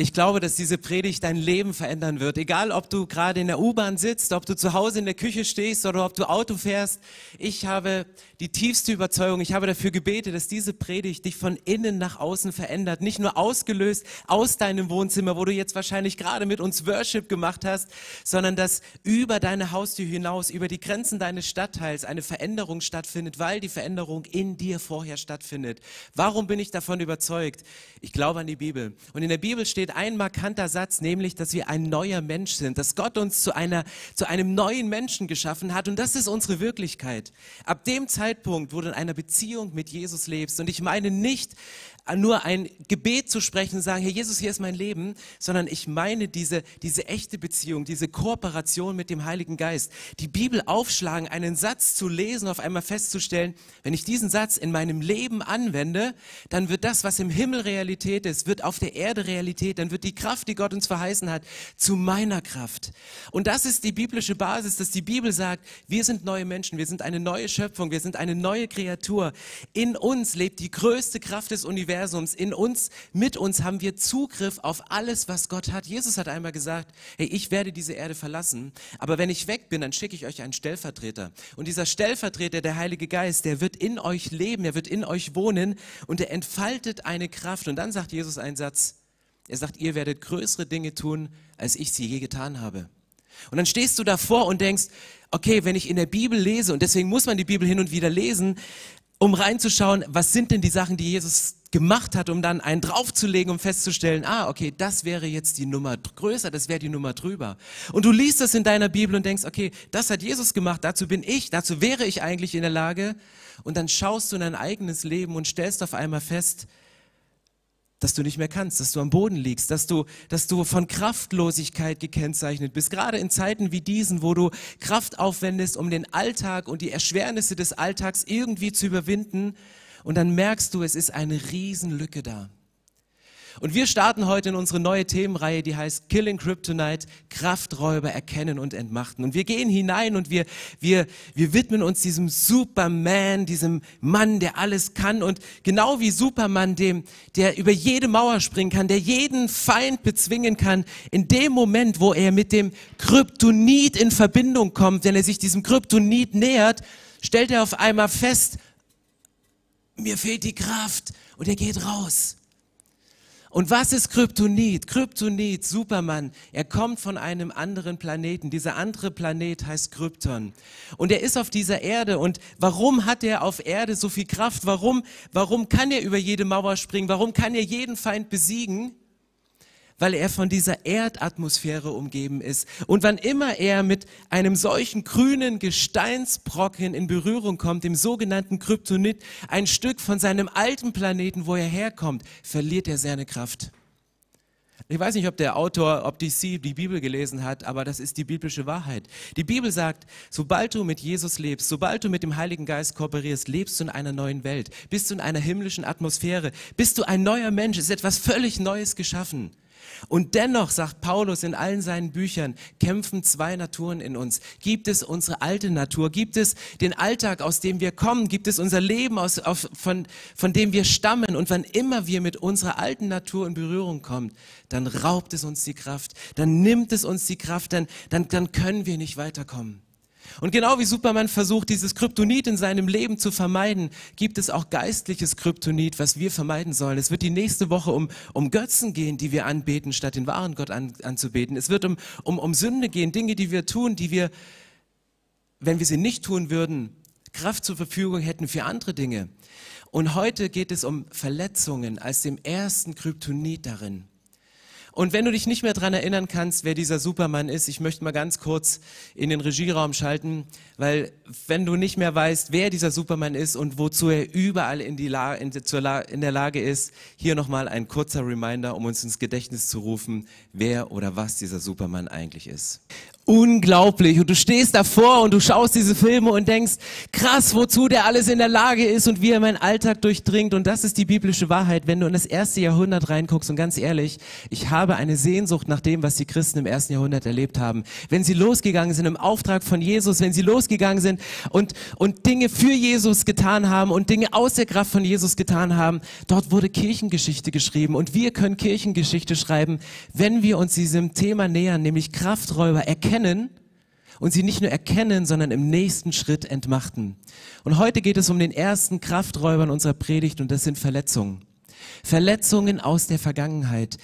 Ich glaube, dass diese Predigt dein Leben verändern wird. Egal, ob du gerade in der U-Bahn sitzt, ob du zu Hause in der Küche stehst oder ob du Auto fährst. Ich habe die tiefste Überzeugung, ich habe dafür gebetet, dass diese Predigt dich von innen nach außen verändert. Nicht nur ausgelöst aus deinem Wohnzimmer, wo du jetzt wahrscheinlich gerade mit uns Worship gemacht hast, sondern dass über deine Haustür hinaus, über die Grenzen deines Stadtteils eine Veränderung stattfindet, weil die Veränderung in dir vorher stattfindet. Warum bin ich davon überzeugt? Ich glaube an die Bibel. Und in der Bibel steht steht ein markanter Satz, nämlich, dass wir ein neuer Mensch sind, dass Gott uns zu, einer, zu einem neuen Menschen geschaffen hat und das ist unsere Wirklichkeit. Ab dem Zeitpunkt, wo du in einer Beziehung mit Jesus lebst und ich meine nicht nur ein Gebet zu sprechen und sagen, Herr Jesus, hier ist mein Leben, sondern ich meine diese, diese echte Beziehung, diese Kooperation mit dem Heiligen Geist. Die Bibel aufschlagen, einen Satz zu lesen, auf einmal festzustellen, wenn ich diesen Satz in meinem Leben anwende, dann wird das, was im Himmel Realität ist, wird auf der Erde Realität, dann wird die Kraft, die Gott uns verheißen hat, zu meiner Kraft. Und das ist die biblische Basis, dass die Bibel sagt, wir sind neue Menschen, wir sind eine neue Schöpfung, wir sind eine neue Kreatur. In uns lebt die größte Kraft des Universums Universums, in uns, mit uns haben wir Zugriff auf alles, was Gott hat. Jesus hat einmal gesagt, hey, ich werde diese Erde verlassen, aber wenn ich weg bin, dann schicke ich euch einen Stellvertreter. Und dieser Stellvertreter, der Heilige Geist, der wird in euch leben, er wird in euch wohnen und er entfaltet eine Kraft. Und dann sagt Jesus einen Satz, er sagt, ihr werdet größere Dinge tun, als ich sie je getan habe. Und dann stehst du davor und denkst, okay, wenn ich in der Bibel lese, und deswegen muss man die Bibel hin und wieder lesen, um reinzuschauen, was sind denn die Sachen, die Jesus gemacht hat, um dann einen draufzulegen, um festzustellen, ah, okay, das wäre jetzt die Nummer größer, das wäre die Nummer drüber. Und du liest das in deiner Bibel und denkst, okay, das hat Jesus gemacht, dazu bin ich, dazu wäre ich eigentlich in der Lage. Und dann schaust du in dein eigenes Leben und stellst auf einmal fest, dass du nicht mehr kannst, dass du am Boden liegst, dass du, dass du von Kraftlosigkeit gekennzeichnet bist. Gerade in Zeiten wie diesen, wo du Kraft aufwendest, um den Alltag und die Erschwernisse des Alltags irgendwie zu überwinden. Und dann merkst du, es ist eine Riesenlücke da. Und wir starten heute in unsere neue Themenreihe, die heißt Killing Kryptonite, Krafträuber erkennen und entmachten. Und wir gehen hinein und wir, wir, wir widmen uns diesem Superman, diesem Mann, der alles kann. Und genau wie Superman, dem, der über jede Mauer springen kann, der jeden Feind bezwingen kann, in dem Moment, wo er mit dem Kryptonit in Verbindung kommt, wenn er sich diesem Kryptonit nähert, stellt er auf einmal fest, mir fehlt die Kraft und er geht raus. Und was ist Kryptonit? Kryptonit, Superman, er kommt von einem anderen Planeten. Dieser andere Planet heißt Krypton. Und er ist auf dieser Erde. Und warum hat er auf Erde so viel Kraft? Warum, warum kann er über jede Mauer springen? Warum kann er jeden Feind besiegen? Weil er von dieser Erdatmosphäre umgeben ist. Und wann immer er mit einem solchen grünen Gesteinsbrocken in Berührung kommt, dem sogenannten Kryptonit, ein Stück von seinem alten Planeten, wo er herkommt, verliert er seine Kraft. Ich weiß nicht, ob der Autor, ob DC die Bibel gelesen hat, aber das ist die biblische Wahrheit. Die Bibel sagt, sobald du mit Jesus lebst, sobald du mit dem Heiligen Geist kooperierst, lebst du in einer neuen Welt, bist du in einer himmlischen Atmosphäre, bist du ein neuer Mensch, ist etwas völlig Neues geschaffen. Und dennoch, sagt Paulus in allen seinen Büchern, kämpfen zwei Naturen in uns. Gibt es unsere alte Natur? Gibt es den Alltag, aus dem wir kommen? Gibt es unser Leben, aus, auf, von, von dem wir stammen? Und wann immer wir mit unserer alten Natur in Berührung kommen, dann raubt es uns die Kraft, dann nimmt es uns die Kraft, dann, dann, dann können wir nicht weiterkommen. Und genau wie Superman versucht, dieses Kryptonit in seinem Leben zu vermeiden, gibt es auch geistliches Kryptonit, was wir vermeiden sollen. Es wird die nächste Woche um, um Götzen gehen, die wir anbeten, statt den wahren Gott an, anzubeten. Es wird um, um, um Sünde gehen, Dinge, die wir tun, die wir, wenn wir sie nicht tun würden, Kraft zur Verfügung hätten für andere Dinge. Und heute geht es um Verletzungen als dem ersten Kryptonit darin. Und wenn du dich nicht mehr dran erinnern kannst, wer dieser Superman ist, ich möchte mal ganz kurz in den Regieraum schalten, weil wenn du nicht mehr weißt, wer dieser Superman ist und wozu er überall in, La in, La in der Lage ist, hier nochmal ein kurzer Reminder, um uns ins Gedächtnis zu rufen, wer oder was dieser Superman eigentlich ist. Unglaublich. Und du stehst davor und du schaust diese Filme und denkst, krass, wozu der alles in der Lage ist und wie er meinen Alltag durchdringt. Und das ist die biblische Wahrheit, wenn du in das erste Jahrhundert reinguckst. Und ganz ehrlich, ich habe eine Sehnsucht nach dem, was die Christen im ersten Jahrhundert erlebt haben. Wenn sie losgegangen sind im Auftrag von Jesus, wenn sie losgegangen sind und, und Dinge für Jesus getan haben und Dinge aus der Kraft von Jesus getan haben, dort wurde Kirchengeschichte geschrieben. Und wir können Kirchengeschichte schreiben, wenn wir uns diesem Thema nähern, nämlich Krafträuber erkennen erkennen und sie nicht nur erkennen, sondern im nächsten Schritt entmachten. Und heute geht es um den ersten Krafträuber in unserer Predigt und das sind Verletzungen. Verletzungen aus der Vergangenheit.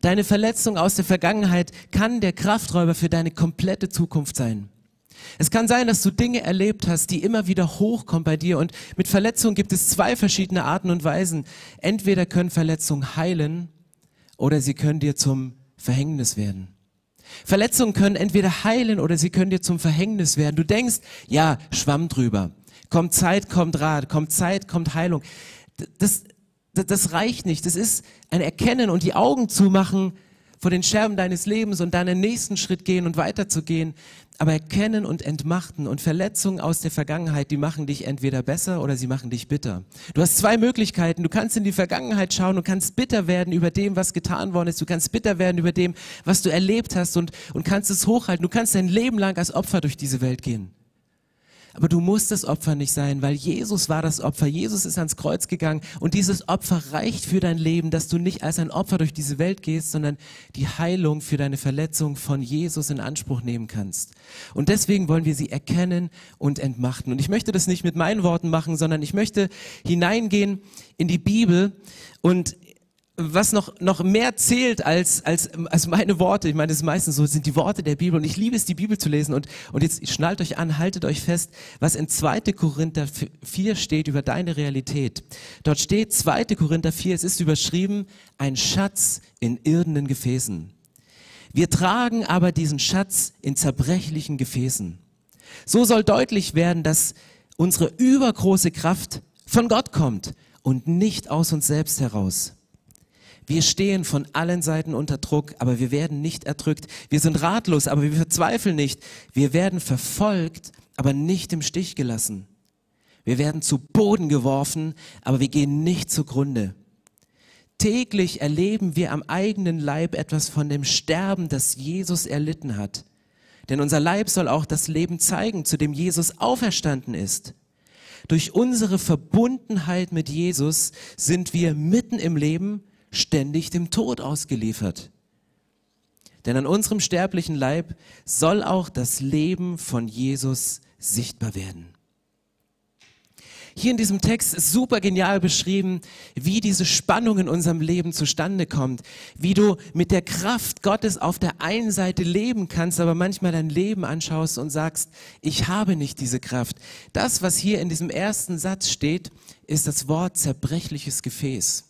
Deine Verletzung aus der Vergangenheit kann der Krafträuber für deine komplette Zukunft sein. Es kann sein, dass du Dinge erlebt hast, die immer wieder hochkommen bei dir. Und mit Verletzungen gibt es zwei verschiedene Arten und Weisen. Entweder können Verletzungen heilen oder sie können dir zum Verhängnis werden. Verletzungen können entweder heilen oder sie können dir zum Verhängnis werden. Du denkst, ja, schwamm drüber. Kommt Zeit, kommt Rat, kommt Zeit, kommt Heilung. Das, das, das reicht nicht. Das ist ein Erkennen und die Augen zumachen vor den Scherben deines Lebens und dann den nächsten Schritt gehen und weiterzugehen. Aber erkennen und entmachten und Verletzungen aus der Vergangenheit, die machen dich entweder besser oder sie machen dich bitter. Du hast zwei Möglichkeiten. Du kannst in die Vergangenheit schauen und kannst bitter werden über dem, was getan worden ist. Du kannst bitter werden über dem, was du erlebt hast und, und kannst es hochhalten. Du kannst dein Leben lang als Opfer durch diese Welt gehen. Aber du musst das Opfer nicht sein, weil Jesus war das Opfer. Jesus ist ans Kreuz gegangen und dieses Opfer reicht für dein Leben, dass du nicht als ein Opfer durch diese Welt gehst, sondern die Heilung für deine Verletzung von Jesus in Anspruch nehmen kannst. Und deswegen wollen wir sie erkennen und entmachten. Und ich möchte das nicht mit meinen Worten machen, sondern ich möchte hineingehen in die Bibel und was noch, noch mehr zählt als, als, als meine Worte, ich meine, das ist meistens so, sind die Worte der Bibel und ich liebe es, die Bibel zu lesen und, und jetzt schnallt euch an, haltet euch fest, was in 2. Korinther 4 steht über deine Realität. Dort steht 2. Korinther 4, es ist überschrieben, ein Schatz in irdenen Gefäßen. Wir tragen aber diesen Schatz in zerbrechlichen Gefäßen. So soll deutlich werden, dass unsere übergroße Kraft von Gott kommt und nicht aus uns selbst heraus. Wir stehen von allen Seiten unter Druck, aber wir werden nicht erdrückt. Wir sind ratlos, aber wir verzweifeln nicht. Wir werden verfolgt, aber nicht im Stich gelassen. Wir werden zu Boden geworfen, aber wir gehen nicht zugrunde. Täglich erleben wir am eigenen Leib etwas von dem Sterben, das Jesus erlitten hat. Denn unser Leib soll auch das Leben zeigen, zu dem Jesus auferstanden ist. Durch unsere Verbundenheit mit Jesus sind wir mitten im Leben, ständig dem Tod ausgeliefert. Denn an unserem sterblichen Leib soll auch das Leben von Jesus sichtbar werden. Hier in diesem Text ist super genial beschrieben, wie diese Spannung in unserem Leben zustande kommt, wie du mit der Kraft Gottes auf der einen Seite leben kannst, aber manchmal dein Leben anschaust und sagst, ich habe nicht diese Kraft. Das, was hier in diesem ersten Satz steht, ist das Wort zerbrechliches Gefäß.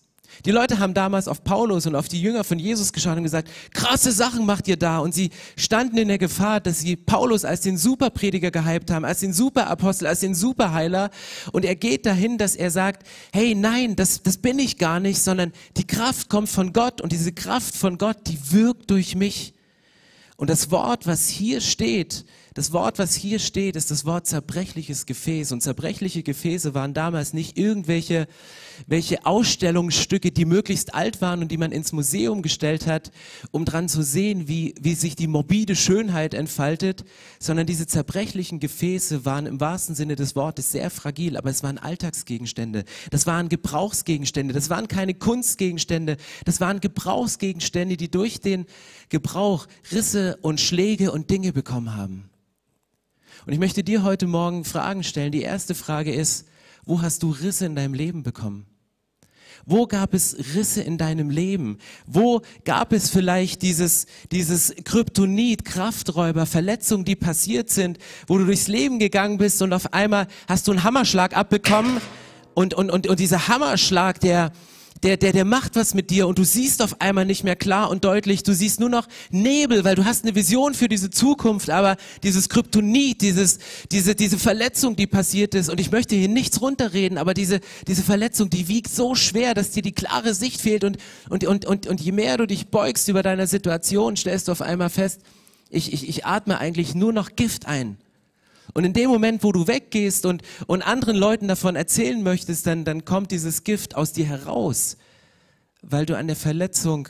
Die Leute haben damals auf Paulus und auf die Jünger von Jesus geschaut und gesagt, krasse Sachen macht ihr da. Und sie standen in der Gefahr, dass sie Paulus als den Superprediger gehypt haben, als den Superapostel, als den Superheiler. Und er geht dahin, dass er sagt, hey, nein, das, das bin ich gar nicht, sondern die Kraft kommt von Gott und diese Kraft von Gott, die wirkt durch mich. Und das Wort, was hier steht, das Wort, was hier steht, ist das Wort zerbrechliches Gefäß. Und zerbrechliche Gefäße waren damals nicht irgendwelche welche Ausstellungsstücke, die möglichst alt waren und die man ins Museum gestellt hat, um dran zu sehen, wie, wie sich die morbide Schönheit entfaltet, sondern diese zerbrechlichen Gefäße waren im wahrsten Sinne des Wortes sehr fragil, aber es waren Alltagsgegenstände. Das waren Gebrauchsgegenstände. Das waren keine Kunstgegenstände. Das waren Gebrauchsgegenstände, die durch den Gebrauch Risse und Schläge und Dinge bekommen haben. Und ich möchte dir heute Morgen Fragen stellen. Die erste Frage ist, wo hast du Risse in deinem Leben bekommen? Wo gab es Risse in deinem Leben? Wo gab es vielleicht dieses, dieses Kryptonit, Krafträuber, Verletzungen, die passiert sind, wo du durchs Leben gegangen bist und auf einmal hast du einen Hammerschlag abbekommen und, und, und, und dieser Hammerschlag, der, der, der, der macht was mit dir und du siehst auf einmal nicht mehr klar und deutlich, du siehst nur noch Nebel, weil du hast eine Vision für diese Zukunft, aber dieses Kryptonit, dieses, diese, diese Verletzung, die passiert ist und ich möchte hier nichts runterreden, aber diese, diese Verletzung, die wiegt so schwer, dass dir die klare Sicht fehlt und, und, und, und, und je mehr du dich beugst über deine Situation, stellst du auf einmal fest, Ich, ich, ich atme eigentlich nur noch Gift ein. Und in dem Moment, wo du weggehst und, und anderen Leuten davon erzählen möchtest, dann, dann kommt dieses Gift aus dir heraus, weil du an der Verletzung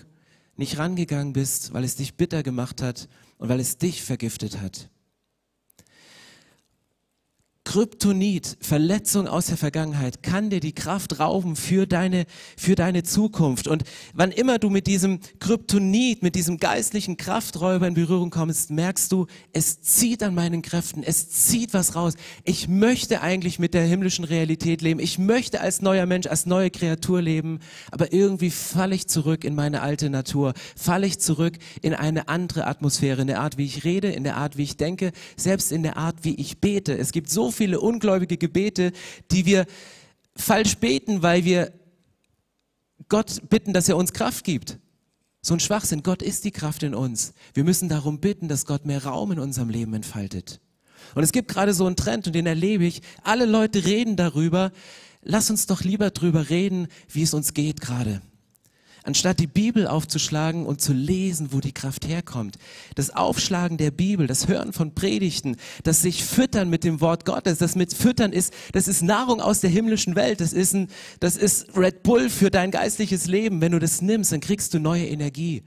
nicht rangegangen bist, weil es dich bitter gemacht hat und weil es dich vergiftet hat. Kryptonit, Verletzung aus der Vergangenheit, kann dir die Kraft rauben für deine, für deine Zukunft. Und wann immer du mit diesem Kryptonit, mit diesem geistlichen Krafträuber in Berührung kommst, merkst du, es zieht an meinen Kräften, es zieht was raus. Ich möchte eigentlich mit der himmlischen Realität leben. Ich möchte als neuer Mensch, als neue Kreatur leben. Aber irgendwie falle ich zurück in meine alte Natur, falle ich zurück in eine andere Atmosphäre, in der Art, wie ich rede, in der Art, wie ich denke, selbst in der Art, wie ich bete. Es gibt so viele ungläubige Gebete, die wir falsch beten, weil wir Gott bitten, dass er uns Kraft gibt. So ein Schwachsinn. Gott ist die Kraft in uns. Wir müssen darum bitten, dass Gott mehr Raum in unserem Leben entfaltet. Und es gibt gerade so einen Trend und den erlebe ich. Alle Leute reden darüber. Lass uns doch lieber drüber reden, wie es uns geht gerade anstatt die Bibel aufzuschlagen und zu lesen, wo die Kraft herkommt. Das Aufschlagen der Bibel, das Hören von Predigten, das sich füttern mit dem Wort Gottes, das mit füttern ist, das ist Nahrung aus der himmlischen Welt, das ist ein, das ist Red Bull für dein geistliches Leben. Wenn du das nimmst, dann kriegst du neue Energie.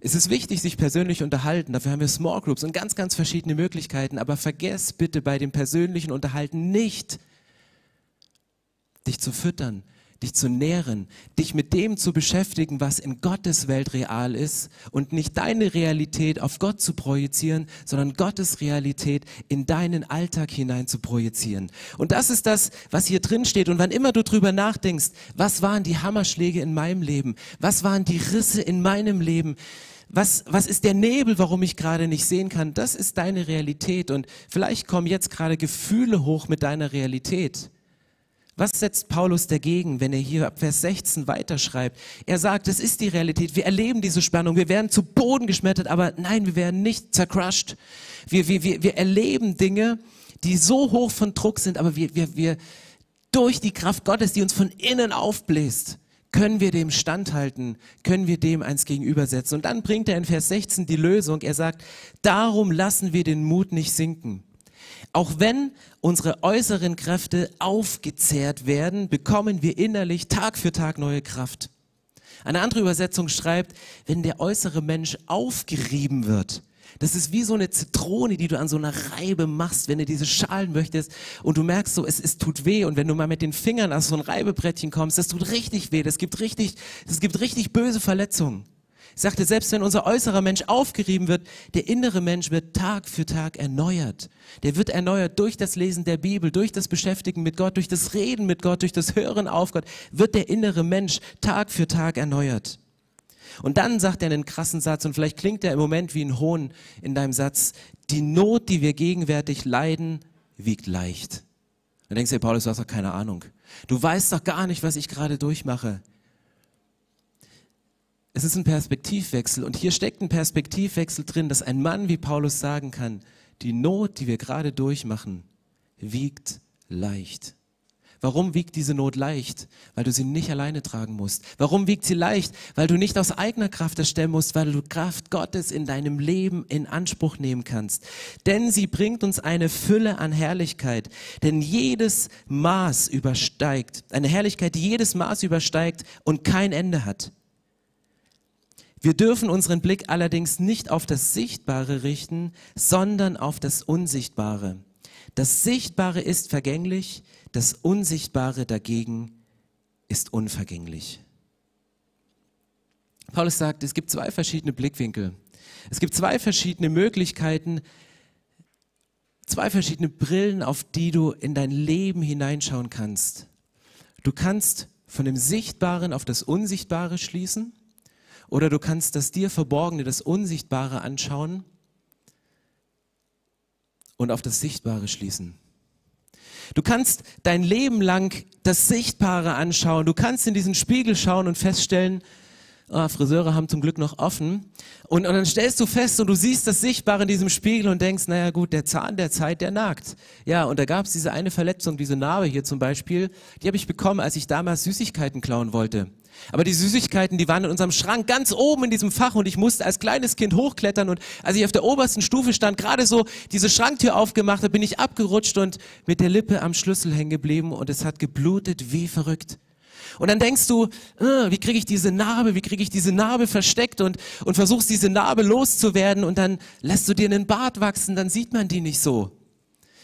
Es ist wichtig, sich persönlich unterhalten. Dafür haben wir Small Groups und ganz, ganz verschiedene Möglichkeiten. Aber vergess bitte bei dem persönlichen Unterhalten nicht, dich zu füttern, dich zu nähren, dich mit dem zu beschäftigen, was in Gottes Welt real ist und nicht deine Realität auf Gott zu projizieren, sondern Gottes Realität in deinen Alltag hinein zu projizieren. Und das ist das, was hier drin steht. Und wann immer du drüber nachdenkst, was waren die Hammerschläge in meinem Leben? Was waren die Risse in meinem Leben? Was, was ist der Nebel, warum ich gerade nicht sehen kann? Das ist deine Realität. Und vielleicht kommen jetzt gerade Gefühle hoch mit deiner Realität. Was setzt Paulus dagegen, wenn er hier ab Vers 16 weiterschreibt? Er sagt, es ist die Realität. Wir erleben diese Spannung. Wir werden zu Boden geschmettert, aber nein, wir werden nicht zercrushed. Wir, wir, wir, wir erleben Dinge, die so hoch von Druck sind, aber wir, wir, wir, durch die Kraft Gottes, die uns von innen aufbläst, können wir dem standhalten, können wir dem eins gegenübersetzen. Und dann bringt er in Vers 16 die Lösung. Er sagt, darum lassen wir den Mut nicht sinken. Auch wenn unsere äußeren Kräfte aufgezehrt werden, bekommen wir innerlich Tag für Tag neue Kraft. Eine andere Übersetzung schreibt, wenn der äußere Mensch aufgerieben wird. Das ist wie so eine Zitrone, die du an so einer Reibe machst, wenn du diese schalen möchtest und du merkst so, es, es tut weh und wenn du mal mit den Fingern auf so ein Reibebrettchen kommst, das tut richtig weh, das gibt richtig, das gibt richtig böse Verletzungen sagte, selbst wenn unser äußerer Mensch aufgerieben wird, der innere Mensch wird Tag für Tag erneuert. Der wird erneuert durch das Lesen der Bibel, durch das Beschäftigen mit Gott, durch das Reden mit Gott, durch das Hören auf Gott, wird der innere Mensch Tag für Tag erneuert. Und dann sagt er einen krassen Satz, und vielleicht klingt er im Moment wie ein Hohn in deinem Satz, die Not, die wir gegenwärtig leiden, wiegt leicht. Dann denkst du, Paulus, du hast doch keine Ahnung. Du weißt doch gar nicht, was ich gerade durchmache. Es ist ein Perspektivwechsel und hier steckt ein Perspektivwechsel drin, dass ein Mann wie Paulus sagen kann, die Not, die wir gerade durchmachen, wiegt leicht. Warum wiegt diese Not leicht? Weil du sie nicht alleine tragen musst. Warum wiegt sie leicht? Weil du nicht aus eigener Kraft das stemmen musst, weil du Kraft Gottes in deinem Leben in Anspruch nehmen kannst. Denn sie bringt uns eine Fülle an Herrlichkeit. Denn jedes Maß übersteigt, eine Herrlichkeit, die jedes Maß übersteigt und kein Ende hat. Wir dürfen unseren Blick allerdings nicht auf das Sichtbare richten, sondern auf das Unsichtbare. Das Sichtbare ist vergänglich, das Unsichtbare dagegen ist unvergänglich. Paulus sagt, es gibt zwei verschiedene Blickwinkel. Es gibt zwei verschiedene Möglichkeiten, zwei verschiedene Brillen, auf die du in dein Leben hineinschauen kannst. Du kannst von dem Sichtbaren auf das Unsichtbare schließen oder du kannst das dir Verborgene, das Unsichtbare anschauen und auf das Sichtbare schließen. Du kannst dein Leben lang das Sichtbare anschauen. Du kannst in diesen Spiegel schauen und feststellen, oh, Friseure haben zum Glück noch offen. Und, und dann stellst du fest und du siehst das Sichtbare in diesem Spiegel und denkst, naja gut, der Zahn der Zeit, der nagt. Ja, und da gab es diese eine Verletzung, diese Narbe hier zum Beispiel, die habe ich bekommen, als ich damals Süßigkeiten klauen wollte. Aber die Süßigkeiten, die waren in unserem Schrank ganz oben in diesem Fach und ich musste als kleines Kind hochklettern und als ich auf der obersten Stufe stand, gerade so diese Schranktür aufgemacht habe, bin ich abgerutscht und mit der Lippe am Schlüssel hängen geblieben und es hat geblutet wie verrückt. Und dann denkst du, äh, wie kriege ich diese Narbe, wie kriege ich diese Narbe versteckt und, und versuchst diese Narbe loszuwerden und dann lässt du dir einen Bart wachsen, dann sieht man die nicht so.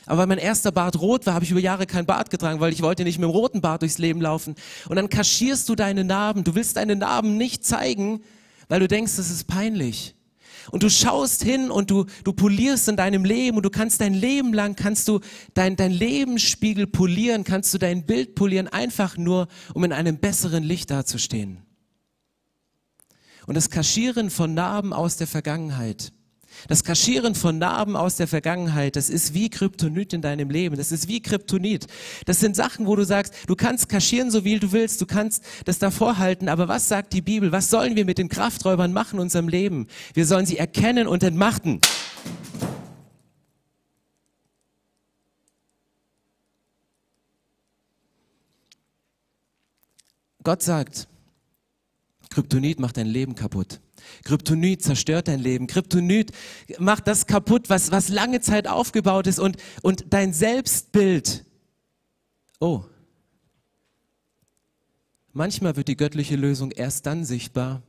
Aber weil mein erster Bart rot war, habe ich über Jahre kein Bart getragen, weil ich wollte nicht mit dem roten Bart durchs Leben laufen. Und dann kaschierst du deine Narben. Du willst deine Narben nicht zeigen, weil du denkst, das ist peinlich. Und du schaust hin und du, du polierst in deinem Leben und du kannst dein Leben lang, kannst du dein, dein Lebensspiegel polieren, kannst du dein Bild polieren, einfach nur, um in einem besseren Licht dazustehen. Und das Kaschieren von Narben aus der Vergangenheit, das Kaschieren von Narben aus der Vergangenheit, das ist wie Kryptonit in deinem Leben. Das ist wie Kryptonit. Das sind Sachen, wo du sagst, du kannst kaschieren, so wie du willst, du kannst das davor halten, aber was sagt die Bibel? Was sollen wir mit den Krafträubern machen in unserem Leben? Wir sollen sie erkennen und entmachten. Gott sagt, Kryptonit macht dein Leben kaputt. Kryptonit zerstört dein Leben. Kryptonit macht das kaputt, was, was lange Zeit aufgebaut ist und, und dein Selbstbild. Oh. Manchmal wird die göttliche Lösung erst dann sichtbar,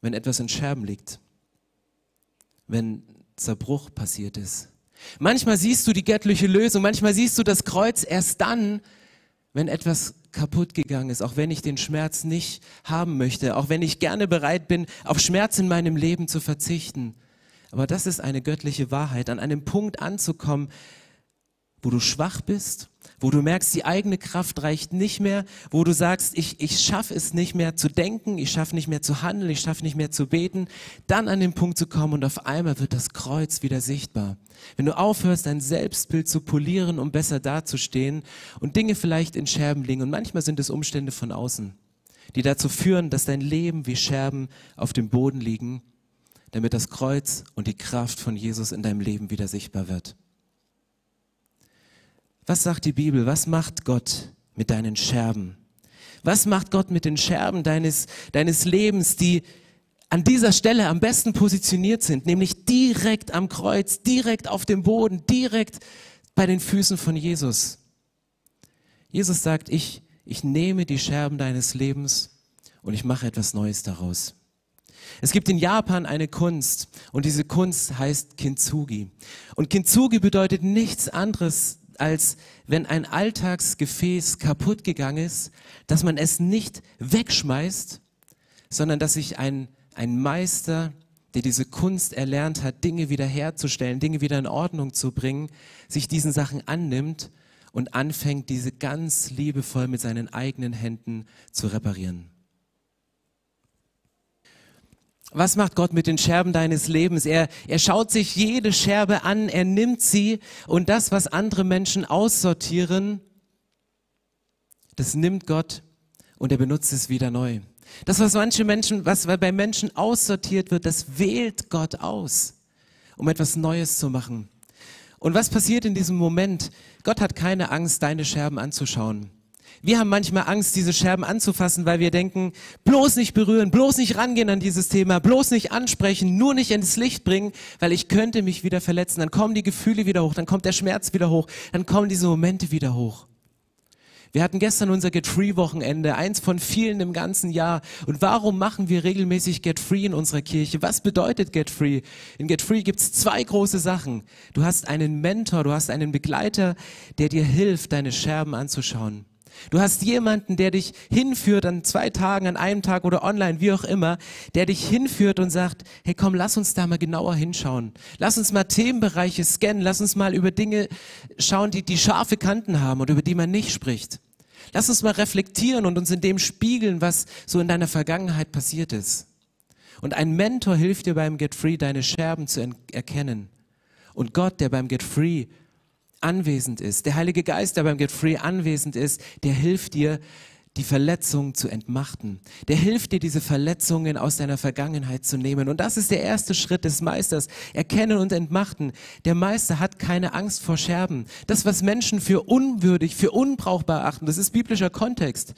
wenn etwas in Scherben liegt. Wenn Zerbruch passiert ist. Manchmal siehst du die göttliche Lösung, manchmal siehst du das Kreuz erst dann, wenn etwas kaputt gegangen ist, auch wenn ich den Schmerz nicht haben möchte, auch wenn ich gerne bereit bin, auf Schmerz in meinem Leben zu verzichten. Aber das ist eine göttliche Wahrheit, an einem Punkt anzukommen, wo du schwach bist, wo du merkst, die eigene Kraft reicht nicht mehr, wo du sagst, ich, ich schaffe es nicht mehr zu denken, ich schaffe nicht mehr zu handeln, ich schaffe nicht mehr zu beten, dann an den Punkt zu kommen und auf einmal wird das Kreuz wieder sichtbar. Wenn du aufhörst, dein Selbstbild zu polieren, um besser dazustehen und Dinge vielleicht in Scherben liegen und manchmal sind es Umstände von außen, die dazu führen, dass dein Leben wie Scherben auf dem Boden liegen, damit das Kreuz und die Kraft von Jesus in deinem Leben wieder sichtbar wird. Was sagt die Bibel? Was macht Gott mit deinen Scherben? Was macht Gott mit den Scherben deines, deines Lebens, die an dieser Stelle am besten positioniert sind, nämlich direkt am Kreuz, direkt auf dem Boden, direkt bei den Füßen von Jesus? Jesus sagt, ich, ich nehme die Scherben deines Lebens und ich mache etwas Neues daraus. Es gibt in Japan eine Kunst und diese Kunst heißt Kintsugi. Und Kintsugi bedeutet nichts anderes als wenn ein Alltagsgefäß kaputt gegangen ist, dass man es nicht wegschmeißt, sondern dass sich ein, ein Meister, der diese Kunst erlernt hat, Dinge wiederherzustellen, Dinge wieder in Ordnung zu bringen, sich diesen Sachen annimmt und anfängt, diese ganz liebevoll mit seinen eigenen Händen zu reparieren. Was macht Gott mit den Scherben deines Lebens? Er, er schaut sich jede Scherbe an, er nimmt sie und das, was andere Menschen aussortieren, das nimmt Gott und er benutzt es wieder neu. Das, was manche Menschen, was bei Menschen aussortiert wird, das wählt Gott aus, um etwas Neues zu machen. Und was passiert in diesem Moment? Gott hat keine Angst, deine Scherben anzuschauen. Wir haben manchmal Angst, diese Scherben anzufassen, weil wir denken, bloß nicht berühren, bloß nicht rangehen an dieses Thema, bloß nicht ansprechen, nur nicht ins Licht bringen, weil ich könnte mich wieder verletzen. Dann kommen die Gefühle wieder hoch, dann kommt der Schmerz wieder hoch, dann kommen diese Momente wieder hoch. Wir hatten gestern unser Get Free Wochenende, eins von vielen im ganzen Jahr. Und warum machen wir regelmäßig Get Free in unserer Kirche? Was bedeutet Get Free? In Get Free gibt's zwei große Sachen. Du hast einen Mentor, du hast einen Begleiter, der dir hilft, deine Scherben anzuschauen. Du hast jemanden, der dich hinführt an zwei Tagen, an einem Tag oder online, wie auch immer, der dich hinführt und sagt, hey komm, lass uns da mal genauer hinschauen. Lass uns mal Themenbereiche scannen. Lass uns mal über Dinge schauen, die, die scharfe Kanten haben und über die man nicht spricht. Lass uns mal reflektieren und uns in dem spiegeln, was so in deiner Vergangenheit passiert ist. Und ein Mentor hilft dir beim Get Free, deine Scherben zu erkennen. Und Gott, der beim Get Free anwesend ist, der Heilige Geist, der beim Get Free anwesend ist, der hilft dir, die Verletzungen zu entmachten. Der hilft dir, diese Verletzungen aus deiner Vergangenheit zu nehmen. Und das ist der erste Schritt des Meisters. Erkennen und entmachten. Der Meister hat keine Angst vor Scherben. Das, was Menschen für unwürdig, für unbrauchbar achten, das ist biblischer Kontext.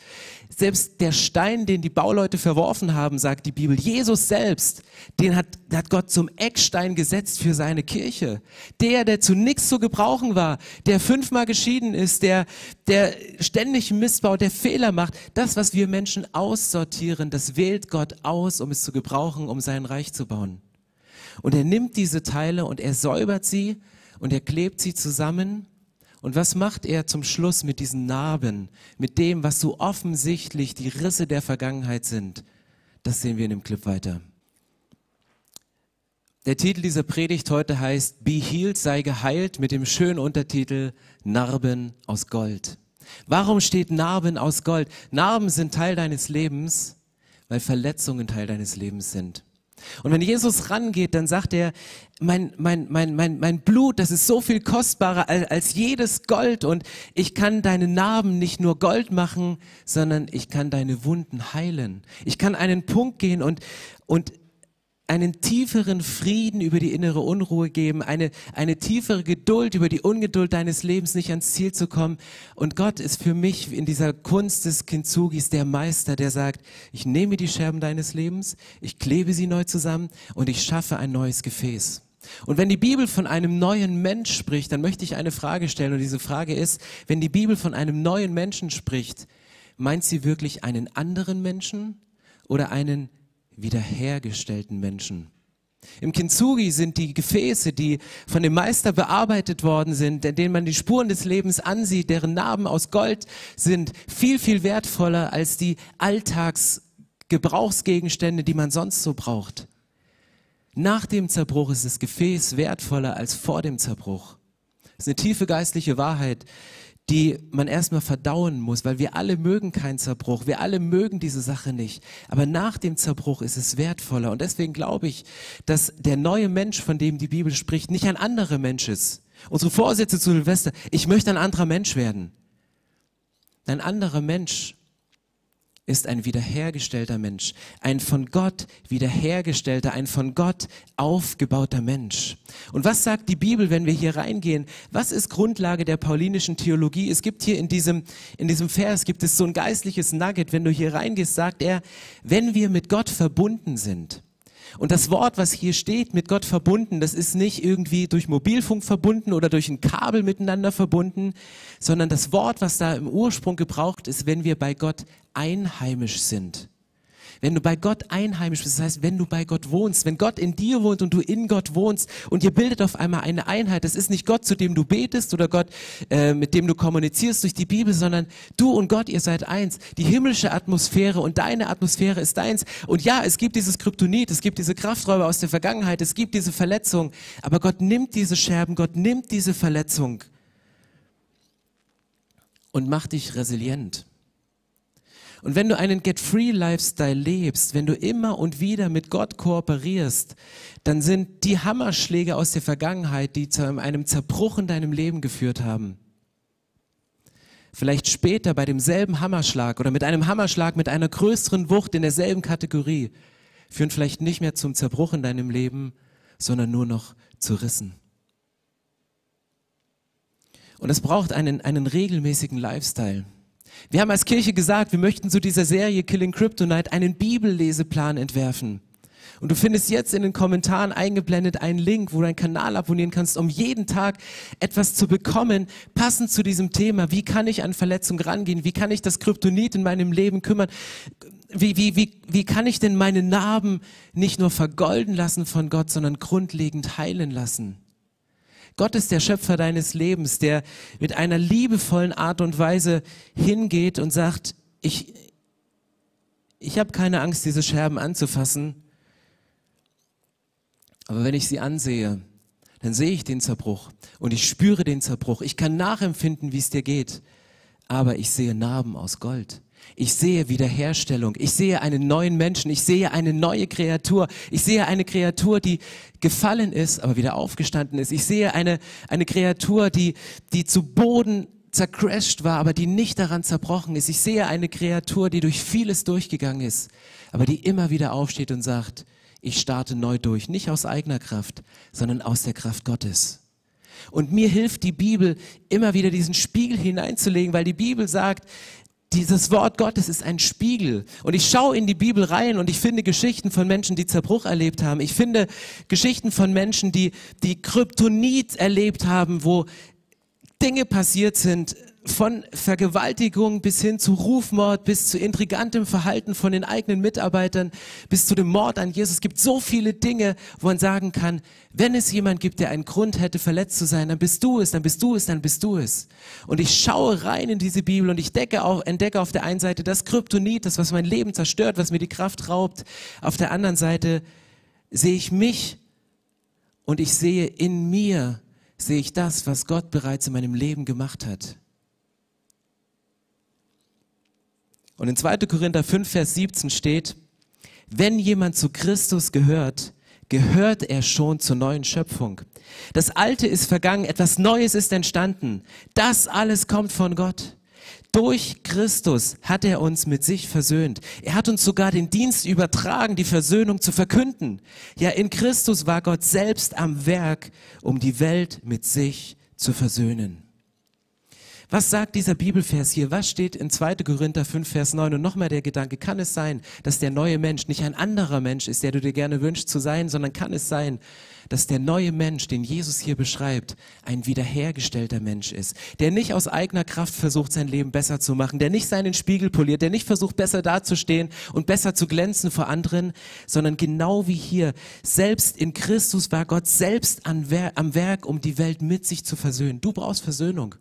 Selbst der Stein, den die Bauleute verworfen haben, sagt die Bibel, Jesus selbst, den hat, hat Gott zum Eckstein gesetzt für seine Kirche. Der, der zu nichts zu gebrauchen war, der fünfmal geschieden ist, der, der ständig missbaut, der Fehler macht, macht, das, was wir Menschen aussortieren, das wählt Gott aus, um es zu gebrauchen, um sein Reich zu bauen. Und er nimmt diese Teile und er säubert sie und er klebt sie zusammen. Und was macht er zum Schluss mit diesen Narben, mit dem, was so offensichtlich die Risse der Vergangenheit sind? Das sehen wir in dem Clip weiter. Der Titel dieser Predigt heute heißt Be Healed, sei geheilt mit dem schönen Untertitel Narben aus Gold. Warum steht Narben aus Gold? Narben sind Teil deines Lebens, weil Verletzungen Teil deines Lebens sind. Und wenn Jesus rangeht, dann sagt er, mein, mein, mein, mein, mein Blut, das ist so viel kostbarer als, als jedes Gold und ich kann deine Narben nicht nur Gold machen, sondern ich kann deine Wunden heilen. Ich kann einen Punkt gehen und, und einen tieferen Frieden über die innere Unruhe geben, eine, eine tiefere Geduld über die Ungeduld deines Lebens, nicht ans Ziel zu kommen. Und Gott ist für mich in dieser Kunst des Kinzugis der Meister, der sagt, ich nehme die Scherben deines Lebens, ich klebe sie neu zusammen und ich schaffe ein neues Gefäß. Und wenn die Bibel von einem neuen Mensch spricht, dann möchte ich eine Frage stellen. Und diese Frage ist, wenn die Bibel von einem neuen Menschen spricht, meint sie wirklich einen anderen Menschen oder einen wiederhergestellten Menschen. Im Kintsugi sind die Gefäße, die von dem Meister bearbeitet worden sind, in denen man die Spuren des Lebens ansieht, deren Narben aus Gold sind, viel, viel wertvoller als die Alltagsgebrauchsgegenstände, die man sonst so braucht. Nach dem Zerbruch ist das Gefäß wertvoller als vor dem Zerbruch. Das ist eine tiefe geistliche Wahrheit, die man erstmal verdauen muss, weil wir alle mögen keinen Zerbruch, wir alle mögen diese Sache nicht. Aber nach dem Zerbruch ist es wertvoller. Und deswegen glaube ich, dass der neue Mensch, von dem die Bibel spricht, nicht ein anderer Mensch ist. Unsere Vorsätze zu Silvester, ich möchte ein anderer Mensch werden. Ein anderer Mensch ist ein wiederhergestellter Mensch, ein von Gott wiederhergestellter, ein von Gott aufgebauter Mensch. Und was sagt die Bibel, wenn wir hier reingehen? Was ist Grundlage der paulinischen Theologie? Es gibt hier in diesem, in diesem Vers, gibt es so ein geistliches Nugget. Wenn du hier reingehst, sagt er, wenn wir mit Gott verbunden sind, und das Wort, was hier steht, mit Gott verbunden, das ist nicht irgendwie durch Mobilfunk verbunden oder durch ein Kabel miteinander verbunden, sondern das Wort, was da im Ursprung gebraucht ist, wenn wir bei Gott einheimisch sind. Wenn du bei Gott einheimisch bist, das heißt, wenn du bei Gott wohnst, wenn Gott in dir wohnt und du in Gott wohnst und ihr bildet auf einmal eine Einheit, das ist nicht Gott, zu dem du betest oder Gott, äh, mit dem du kommunizierst durch die Bibel, sondern du und Gott, ihr seid eins. Die himmlische Atmosphäre und deine Atmosphäre ist deins. Und ja, es gibt dieses Kryptonit, es gibt diese Krafträuber aus der Vergangenheit, es gibt diese Verletzung, aber Gott nimmt diese Scherben, Gott nimmt diese Verletzung und macht dich resilient. Und wenn du einen Get-Free-Lifestyle lebst, wenn du immer und wieder mit Gott kooperierst, dann sind die Hammerschläge aus der Vergangenheit, die zu einem Zerbruch in deinem Leben geführt haben, vielleicht später bei demselben Hammerschlag oder mit einem Hammerschlag mit einer größeren Wucht in derselben Kategorie, führen vielleicht nicht mehr zum Zerbruch in deinem Leben, sondern nur noch zu Rissen. Und es braucht einen, einen regelmäßigen Lifestyle. Wir haben als Kirche gesagt, wir möchten zu dieser Serie Killing Kryptonite einen Bibelleseplan entwerfen. Und du findest jetzt in den Kommentaren eingeblendet einen Link, wo du einen Kanal abonnieren kannst, um jeden Tag etwas zu bekommen, passend zu diesem Thema. Wie kann ich an Verletzung rangehen? Wie kann ich das Kryptonit in meinem Leben kümmern? Wie, wie, wie, wie kann ich denn meine Narben nicht nur vergolden lassen von Gott, sondern grundlegend heilen lassen? Gott ist der Schöpfer deines Lebens, der mit einer liebevollen Art und Weise hingeht und sagt, ich, ich habe keine Angst, diese Scherben anzufassen, aber wenn ich sie ansehe, dann sehe ich den Zerbruch und ich spüre den Zerbruch. Ich kann nachempfinden, wie es dir geht, aber ich sehe Narben aus Gold. Ich sehe Wiederherstellung. Ich sehe einen neuen Menschen. Ich sehe eine neue Kreatur. Ich sehe eine Kreatur, die gefallen ist, aber wieder aufgestanden ist. Ich sehe eine, eine Kreatur, die, die zu Boden zercrashed war, aber die nicht daran zerbrochen ist. Ich sehe eine Kreatur, die durch vieles durchgegangen ist, aber die immer wieder aufsteht und sagt, ich starte neu durch, nicht aus eigener Kraft, sondern aus der Kraft Gottes. Und mir hilft die Bibel immer wieder diesen Spiegel hineinzulegen, weil die Bibel sagt, dieses Wort Gottes ist ein Spiegel. Und ich schaue in die Bibel rein und ich finde Geschichten von Menschen, die Zerbruch erlebt haben. Ich finde Geschichten von Menschen, die, die Kryptonit erlebt haben, wo Dinge passiert sind, von Vergewaltigung bis hin zu Rufmord, bis zu intrigantem Verhalten von den eigenen Mitarbeitern, bis zu dem Mord an Jesus. Es gibt so viele Dinge, wo man sagen kann, wenn es jemand gibt, der einen Grund hätte, verletzt zu sein, dann bist du es, dann bist du es, dann bist du es. Und ich schaue rein in diese Bibel und ich auch, entdecke auf der einen Seite das Kryptonit, das, was mein Leben zerstört, was mir die Kraft raubt. Auf der anderen Seite sehe ich mich und ich sehe in mir, sehe ich das, was Gott bereits in meinem Leben gemacht hat. Und in 2. Korinther 5, Vers 17 steht, wenn jemand zu Christus gehört, gehört er schon zur neuen Schöpfung. Das Alte ist vergangen, etwas Neues ist entstanden. Das alles kommt von Gott. Durch Christus hat er uns mit sich versöhnt. Er hat uns sogar den Dienst übertragen, die Versöhnung zu verkünden. Ja, in Christus war Gott selbst am Werk, um die Welt mit sich zu versöhnen. Was sagt dieser Bibelvers hier? Was steht in 2. Korinther 5, Vers 9? Und nochmal der Gedanke, kann es sein, dass der neue Mensch nicht ein anderer Mensch ist, der du dir gerne wünschst zu sein, sondern kann es sein, dass der neue Mensch, den Jesus hier beschreibt, ein wiederhergestellter Mensch ist, der nicht aus eigener Kraft versucht, sein Leben besser zu machen, der nicht seinen Spiegel poliert, der nicht versucht, besser dazustehen und besser zu glänzen vor anderen, sondern genau wie hier, selbst in Christus war Gott selbst am Werk, um die Welt mit sich zu versöhnen. Du brauchst Versöhnung.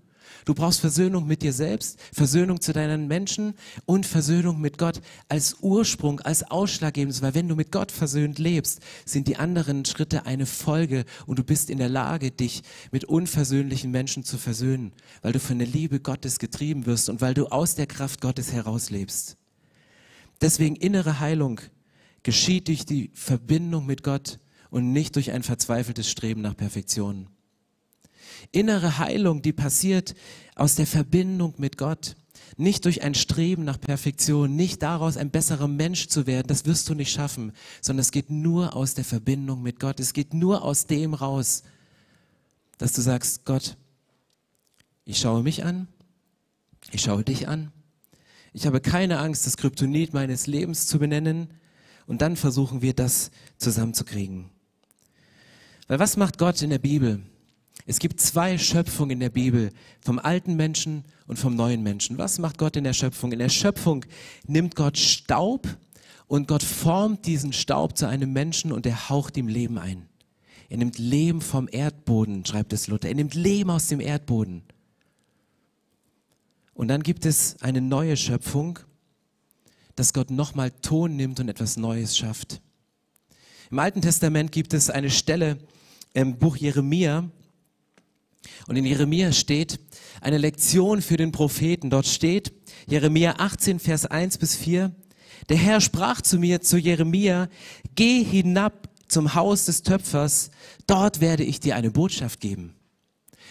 Du brauchst Versöhnung mit dir selbst, Versöhnung zu deinen Menschen und Versöhnung mit Gott als Ursprung, als Ausschlaggebendes, weil wenn du mit Gott versöhnt lebst, sind die anderen Schritte eine Folge und du bist in der Lage, dich mit unversöhnlichen Menschen zu versöhnen, weil du von der Liebe Gottes getrieben wirst und weil du aus der Kraft Gottes herauslebst. Deswegen innere Heilung geschieht durch die Verbindung mit Gott und nicht durch ein verzweifeltes Streben nach Perfektion. Innere Heilung, die passiert aus der Verbindung mit Gott. Nicht durch ein Streben nach Perfektion, nicht daraus ein besserer Mensch zu werden, das wirst du nicht schaffen, sondern es geht nur aus der Verbindung mit Gott. Es geht nur aus dem raus, dass du sagst, Gott, ich schaue mich an, ich schaue dich an, ich habe keine Angst, das Kryptonit meines Lebens zu benennen und dann versuchen wir das zusammenzukriegen. Weil was macht Gott in der Bibel? Es gibt zwei Schöpfungen in der Bibel, vom alten Menschen und vom neuen Menschen. Was macht Gott in der Schöpfung? In der Schöpfung nimmt Gott Staub und Gott formt diesen Staub zu einem Menschen und er haucht ihm Leben ein. Er nimmt Leben vom Erdboden, schreibt es Luther. Er nimmt Leben aus dem Erdboden. Und dann gibt es eine neue Schöpfung, dass Gott nochmal Ton nimmt und etwas Neues schafft. Im Alten Testament gibt es eine Stelle im Buch Jeremia, und in Jeremia steht eine Lektion für den Propheten. Dort steht Jeremia 18, Vers 1 bis 4. Der Herr sprach zu mir, zu Jeremia, geh hinab zum Haus des Töpfers, dort werde ich dir eine Botschaft geben.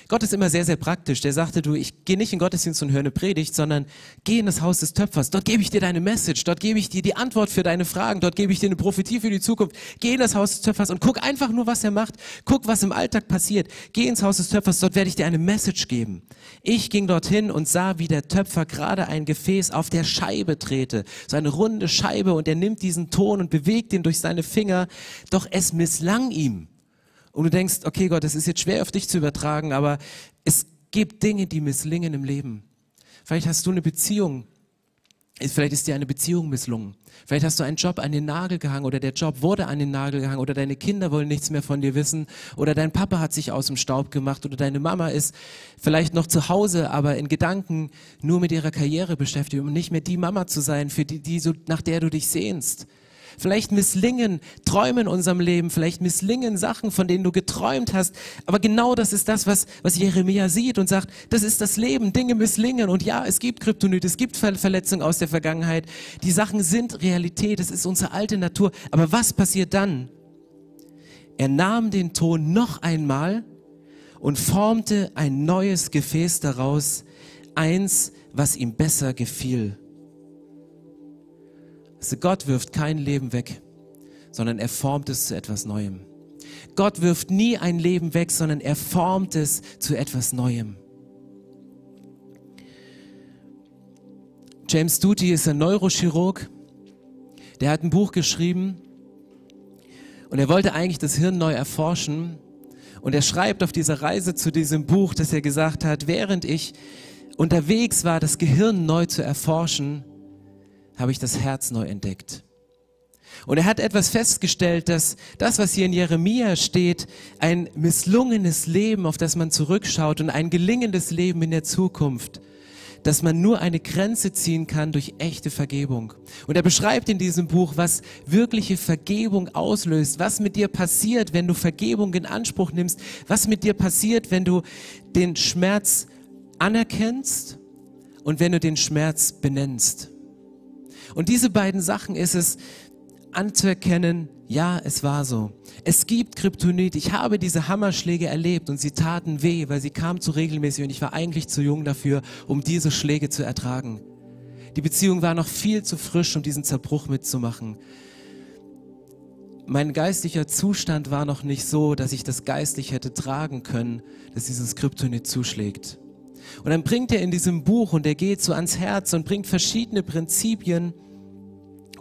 Gott ist immer sehr, sehr praktisch. Der sagte, du, ich gehe nicht in Gottesdienst und höre eine Predigt, sondern geh in das Haus des Töpfers. Dort gebe ich dir deine Message. Dort gebe ich dir die Antwort für deine Fragen. Dort gebe ich dir eine Prophetie für die Zukunft. Geh in das Haus des Töpfers und guck einfach nur, was er macht. Guck, was im Alltag passiert. Geh ins Haus des Töpfers. Dort werde ich dir eine Message geben. Ich ging dorthin und sah, wie der Töpfer gerade ein Gefäß auf der Scheibe drehte. So eine runde Scheibe und er nimmt diesen Ton und bewegt ihn durch seine Finger. Doch es misslang ihm und du denkst, okay Gott, das ist jetzt schwer auf dich zu übertragen, aber es gibt Dinge, die misslingen im Leben. Vielleicht hast du eine Beziehung, vielleicht ist dir eine Beziehung misslungen. Vielleicht hast du einen Job an den Nagel gehangen oder der Job wurde an den Nagel gehangen oder deine Kinder wollen nichts mehr von dir wissen oder dein Papa hat sich aus dem Staub gemacht oder deine Mama ist vielleicht noch zu Hause, aber in Gedanken nur mit ihrer Karriere beschäftigt, um nicht mehr die Mama zu sein, für die, die so, nach der du dich sehnst. Vielleicht misslingen Träume in unserem Leben, vielleicht misslingen Sachen, von denen du geträumt hast. Aber genau das ist das, was, was Jeremia sieht und sagt, das ist das Leben, Dinge misslingen. Und ja, es gibt Kryptonit, es gibt Verletzungen aus der Vergangenheit. Die Sachen sind Realität, es ist unsere alte Natur. Aber was passiert dann? Er nahm den Ton noch einmal und formte ein neues Gefäß daraus, eins, was ihm besser gefiel. Also Gott wirft kein Leben weg, sondern er formt es zu etwas Neuem. Gott wirft nie ein Leben weg, sondern er formt es zu etwas Neuem. James Duty ist ein Neurochirurg. Der hat ein Buch geschrieben und er wollte eigentlich das Hirn neu erforschen. Und er schreibt auf dieser Reise zu diesem Buch, dass er gesagt hat, während ich unterwegs war, das Gehirn neu zu erforschen, habe ich das Herz neu entdeckt. Und er hat etwas festgestellt, dass das, was hier in Jeremia steht, ein misslungenes Leben, auf das man zurückschaut und ein gelingendes Leben in der Zukunft, dass man nur eine Grenze ziehen kann durch echte Vergebung. Und er beschreibt in diesem Buch, was wirkliche Vergebung auslöst, was mit dir passiert, wenn du Vergebung in Anspruch nimmst, was mit dir passiert, wenn du den Schmerz anerkennst und wenn du den Schmerz benennst. Und diese beiden Sachen ist es, anzuerkennen, ja, es war so. Es gibt Kryptonit. Ich habe diese Hammerschläge erlebt und sie taten weh, weil sie kamen zu regelmäßig und ich war eigentlich zu jung dafür, um diese Schläge zu ertragen. Die Beziehung war noch viel zu frisch, um diesen Zerbruch mitzumachen. Mein geistlicher Zustand war noch nicht so, dass ich das geistlich hätte tragen können, dass dieses Kryptonit zuschlägt. Und dann bringt er in diesem Buch und er geht so ans Herz und bringt verschiedene Prinzipien,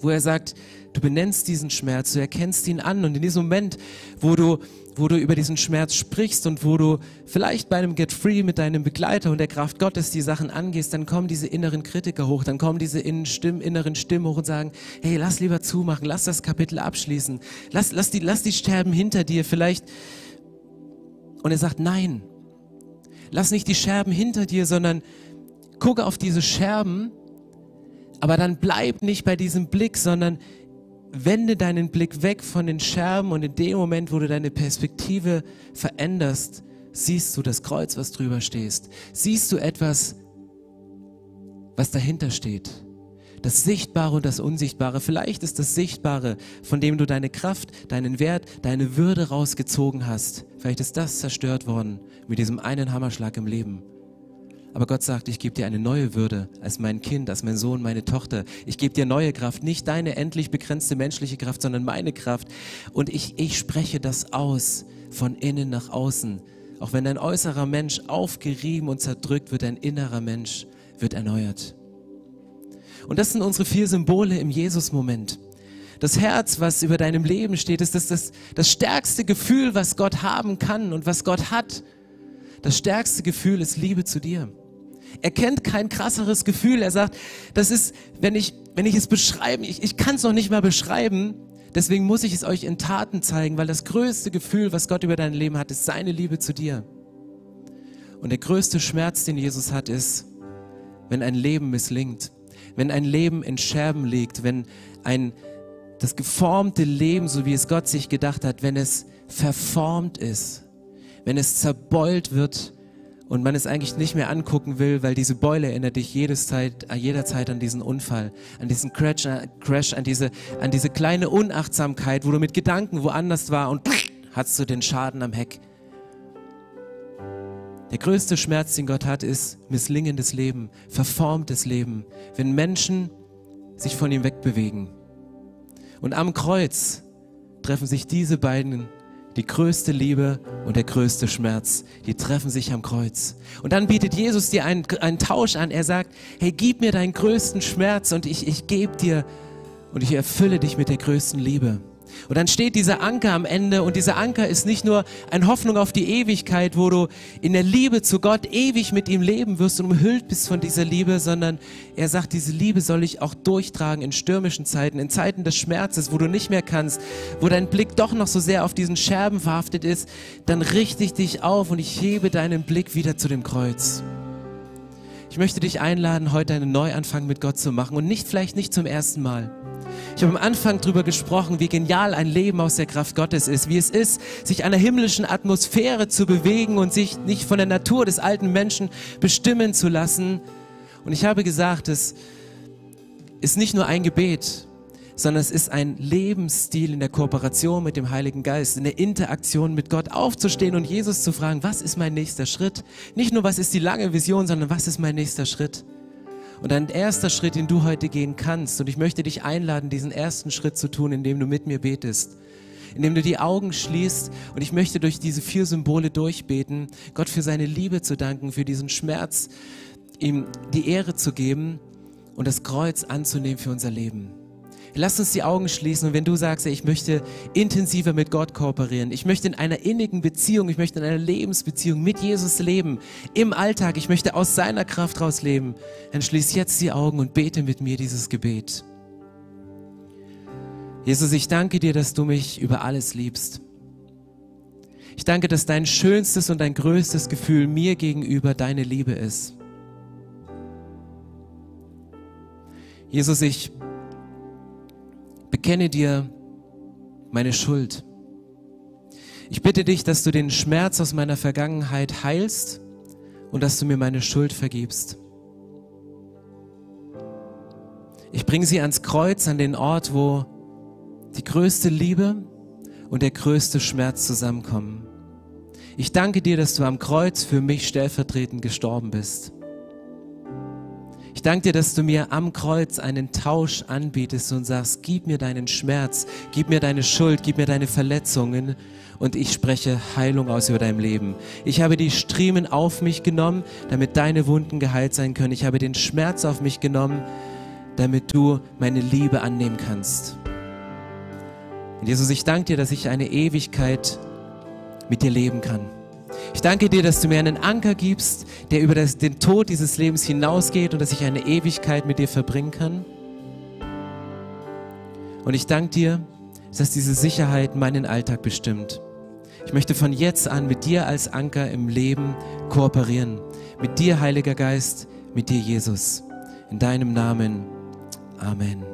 wo er sagt, Du benennst diesen Schmerz, du erkennst ihn an. Und in diesem Moment, wo du, wo du über diesen Schmerz sprichst und wo du vielleicht bei einem Get Free mit deinem Begleiter und der Kraft Gottes die Sachen angehst, dann kommen diese inneren Kritiker hoch, dann kommen diese inneren Stimmen, inneren Stimmen hoch und sagen, hey, lass lieber zumachen, lass das Kapitel abschließen, lass, lass, die, lass die Sterben hinter dir, vielleicht. Und er sagt, nein, lass nicht die Scherben hinter dir, sondern gucke auf diese Scherben, aber dann bleib nicht bei diesem Blick, sondern wende deinen Blick weg von den Scherben und in dem Moment, wo du deine Perspektive veränderst, siehst du das Kreuz, was drüber stehst. Siehst du etwas, was dahinter steht. Das Sichtbare und das Unsichtbare. Vielleicht ist das Sichtbare, von dem du deine Kraft, deinen Wert, deine Würde rausgezogen hast. Vielleicht ist das zerstört worden mit diesem einen Hammerschlag im Leben. Aber Gott sagt, ich gebe dir eine neue Würde als mein Kind, als mein Sohn, meine Tochter. Ich gebe dir neue Kraft, nicht deine endlich begrenzte menschliche Kraft, sondern meine Kraft. Und ich, ich spreche das aus, von innen nach außen. Auch wenn dein äußerer Mensch aufgerieben und zerdrückt wird, dein innerer Mensch wird erneuert. Und das sind unsere vier Symbole im Jesus-Moment. Das Herz, was über deinem Leben steht, ist das, das, das stärkste Gefühl, was Gott haben kann und was Gott hat. Das stärkste Gefühl ist Liebe zu dir. Er kennt kein krasseres Gefühl. Er sagt, das ist, wenn ich, wenn ich es beschreiben, ich, ich kann es noch nicht mal beschreiben. Deswegen muss ich es euch in Taten zeigen, weil das größte Gefühl, was Gott über dein Leben hat, ist seine Liebe zu dir. Und der größte Schmerz, den Jesus hat, ist, wenn ein Leben misslingt, wenn ein Leben in Scherben liegt, wenn ein, das geformte Leben, so wie es Gott sich gedacht hat, wenn es verformt ist, wenn es zerbeult wird und man es eigentlich nicht mehr angucken will, weil diese Beule erinnert dich jedes Zeit, jederzeit an diesen Unfall, an diesen Crash, äh, Crash an, diese, an diese kleine Unachtsamkeit, wo du mit Gedanken woanders war und hast du den Schaden am Heck. Der größte Schmerz, den Gott hat, ist misslingendes Leben, verformtes Leben, wenn Menschen sich von ihm wegbewegen. Und am Kreuz treffen sich diese beiden die größte Liebe und der größte Schmerz, die treffen sich am Kreuz. Und dann bietet Jesus dir einen, einen Tausch an. Er sagt, hey, gib mir deinen größten Schmerz und ich, ich gebe dir und ich erfülle dich mit der größten Liebe. Und dann steht dieser Anker am Ende und dieser Anker ist nicht nur eine Hoffnung auf die Ewigkeit, wo du in der Liebe zu Gott ewig mit ihm leben wirst und umhüllt bist von dieser Liebe, sondern er sagt, diese Liebe soll ich auch durchtragen in stürmischen Zeiten, in Zeiten des Schmerzes, wo du nicht mehr kannst, wo dein Blick doch noch so sehr auf diesen Scherben verhaftet ist, dann richte ich dich auf und ich hebe deinen Blick wieder zu dem Kreuz. Ich möchte dich einladen, heute einen Neuanfang mit Gott zu machen und nicht vielleicht nicht zum ersten Mal. Ich habe am Anfang darüber gesprochen, wie genial ein Leben aus der Kraft Gottes ist, wie es ist, sich einer himmlischen Atmosphäre zu bewegen und sich nicht von der Natur des alten Menschen bestimmen zu lassen. Und ich habe gesagt, es ist nicht nur ein Gebet, sondern es ist ein Lebensstil in der Kooperation mit dem Heiligen Geist, in der Interaktion mit Gott aufzustehen und Jesus zu fragen, was ist mein nächster Schritt? Nicht nur, was ist die lange Vision, sondern was ist mein nächster Schritt? Und ein erster Schritt, den du heute gehen kannst, und ich möchte dich einladen, diesen ersten Schritt zu tun, indem du mit mir betest, indem du die Augen schließt und ich möchte durch diese vier Symbole durchbeten, Gott für seine Liebe zu danken, für diesen Schmerz, ihm die Ehre zu geben und das Kreuz anzunehmen für unser Leben. Lass uns die Augen schließen und wenn du sagst, ich möchte intensiver mit Gott kooperieren, ich möchte in einer innigen Beziehung, ich möchte in einer Lebensbeziehung mit Jesus leben, im Alltag, ich möchte aus seiner Kraft raus leben, dann schließ jetzt die Augen und bete mit mir dieses Gebet. Jesus, ich danke dir, dass du mich über alles liebst. Ich danke, dass dein schönstes und dein größtes Gefühl mir gegenüber deine Liebe ist. Jesus, ich bekenne dir meine Schuld. Ich bitte dich, dass du den Schmerz aus meiner Vergangenheit heilst und dass du mir meine Schuld vergibst. Ich bringe sie ans Kreuz, an den Ort, wo die größte Liebe und der größte Schmerz zusammenkommen. Ich danke dir, dass du am Kreuz für mich stellvertretend gestorben bist. Ich danke dir, dass du mir am Kreuz einen Tausch anbietest und sagst, gib mir deinen Schmerz, gib mir deine Schuld, gib mir deine Verletzungen und ich spreche Heilung aus über dein Leben. Ich habe die Striemen auf mich genommen, damit deine Wunden geheilt sein können. Ich habe den Schmerz auf mich genommen, damit du meine Liebe annehmen kannst. Und Jesus, ich danke dir, dass ich eine Ewigkeit mit dir leben kann. Ich danke dir, dass du mir einen Anker gibst, der über das, den Tod dieses Lebens hinausgeht und dass ich eine Ewigkeit mit dir verbringen kann. Und ich danke dir, dass diese Sicherheit meinen Alltag bestimmt. Ich möchte von jetzt an mit dir als Anker im Leben kooperieren. Mit dir, Heiliger Geist, mit dir, Jesus. In deinem Namen. Amen.